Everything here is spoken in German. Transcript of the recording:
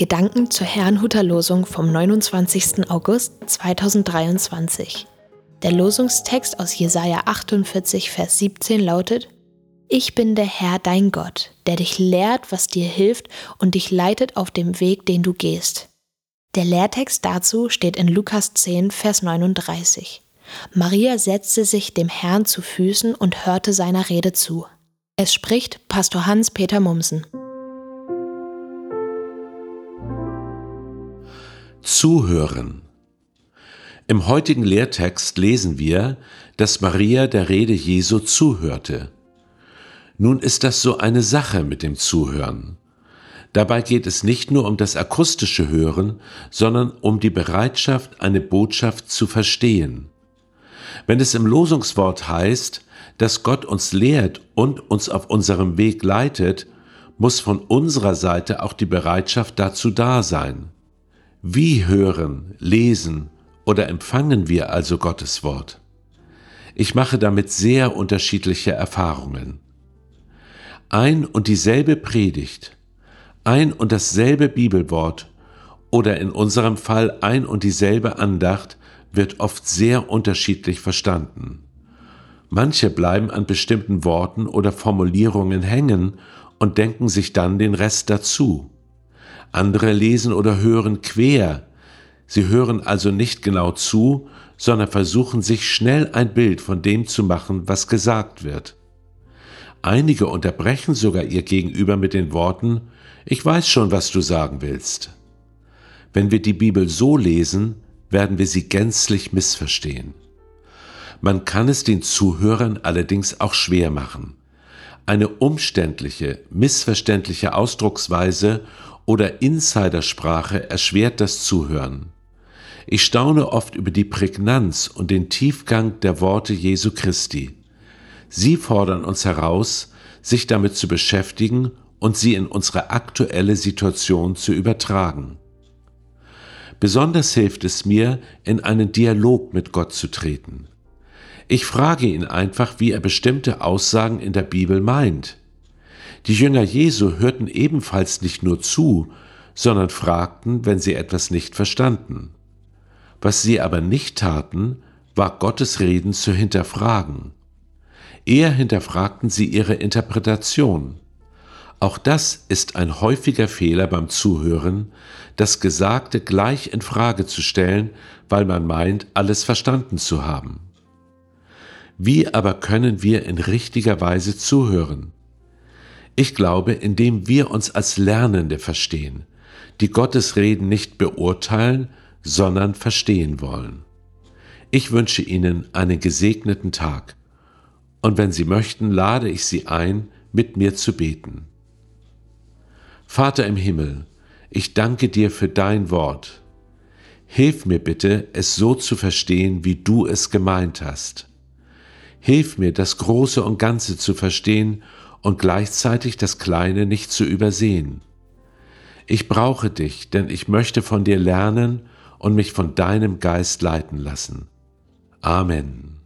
Gedanken zur Herrnhuter Losung vom 29. August 2023. Der Losungstext aus Jesaja 48, Vers 17 lautet: Ich bin der Herr dein Gott, der dich lehrt, was dir hilft und dich leitet auf dem Weg, den du gehst. Der Lehrtext dazu steht in Lukas 10, Vers 39. Maria setzte sich dem Herrn zu Füßen und hörte seiner Rede zu. Es spricht Pastor Hans-Peter Mumsen. Zuhören. Im heutigen Lehrtext lesen wir, dass Maria der Rede Jesu zuhörte. Nun ist das so eine Sache mit dem Zuhören. Dabei geht es nicht nur um das akustische Hören, sondern um die Bereitschaft, eine Botschaft zu verstehen. Wenn es im Losungswort heißt, dass Gott uns lehrt und uns auf unserem Weg leitet, muss von unserer Seite auch die Bereitschaft dazu da sein. Wie hören, lesen oder empfangen wir also Gottes Wort? Ich mache damit sehr unterschiedliche Erfahrungen. Ein und dieselbe Predigt, ein und dasselbe Bibelwort oder in unserem Fall ein und dieselbe Andacht wird oft sehr unterschiedlich verstanden. Manche bleiben an bestimmten Worten oder Formulierungen hängen und denken sich dann den Rest dazu. Andere lesen oder hören quer. Sie hören also nicht genau zu, sondern versuchen sich schnell ein Bild von dem zu machen, was gesagt wird. Einige unterbrechen sogar ihr Gegenüber mit den Worten Ich weiß schon, was du sagen willst. Wenn wir die Bibel so lesen, werden wir sie gänzlich missverstehen. Man kann es den Zuhörern allerdings auch schwer machen. Eine umständliche, missverständliche Ausdrucksweise oder Insidersprache erschwert das Zuhören. Ich staune oft über die Prägnanz und den Tiefgang der Worte Jesu Christi. Sie fordern uns heraus, sich damit zu beschäftigen und sie in unsere aktuelle Situation zu übertragen. Besonders hilft es mir, in einen Dialog mit Gott zu treten. Ich frage ihn einfach, wie er bestimmte Aussagen in der Bibel meint. Die Jünger Jesu hörten ebenfalls nicht nur zu, sondern fragten, wenn sie etwas nicht verstanden. Was sie aber nicht taten, war Gottes Reden zu hinterfragen. Eher hinterfragten sie ihre Interpretation. Auch das ist ein häufiger Fehler beim Zuhören, das Gesagte gleich in Frage zu stellen, weil man meint, alles verstanden zu haben. Wie aber können wir in richtiger Weise zuhören? Ich glaube, indem wir uns als Lernende verstehen, die Gottes Reden nicht beurteilen, sondern verstehen wollen. Ich wünsche Ihnen einen gesegneten Tag und wenn Sie möchten, lade ich Sie ein, mit mir zu beten. Vater im Himmel, ich danke dir für dein Wort. Hilf mir bitte, es so zu verstehen, wie du es gemeint hast. Hilf mir, das Große und Ganze zu verstehen und gleichzeitig das Kleine nicht zu übersehen. Ich brauche dich, denn ich möchte von dir lernen und mich von deinem Geist leiten lassen. Amen.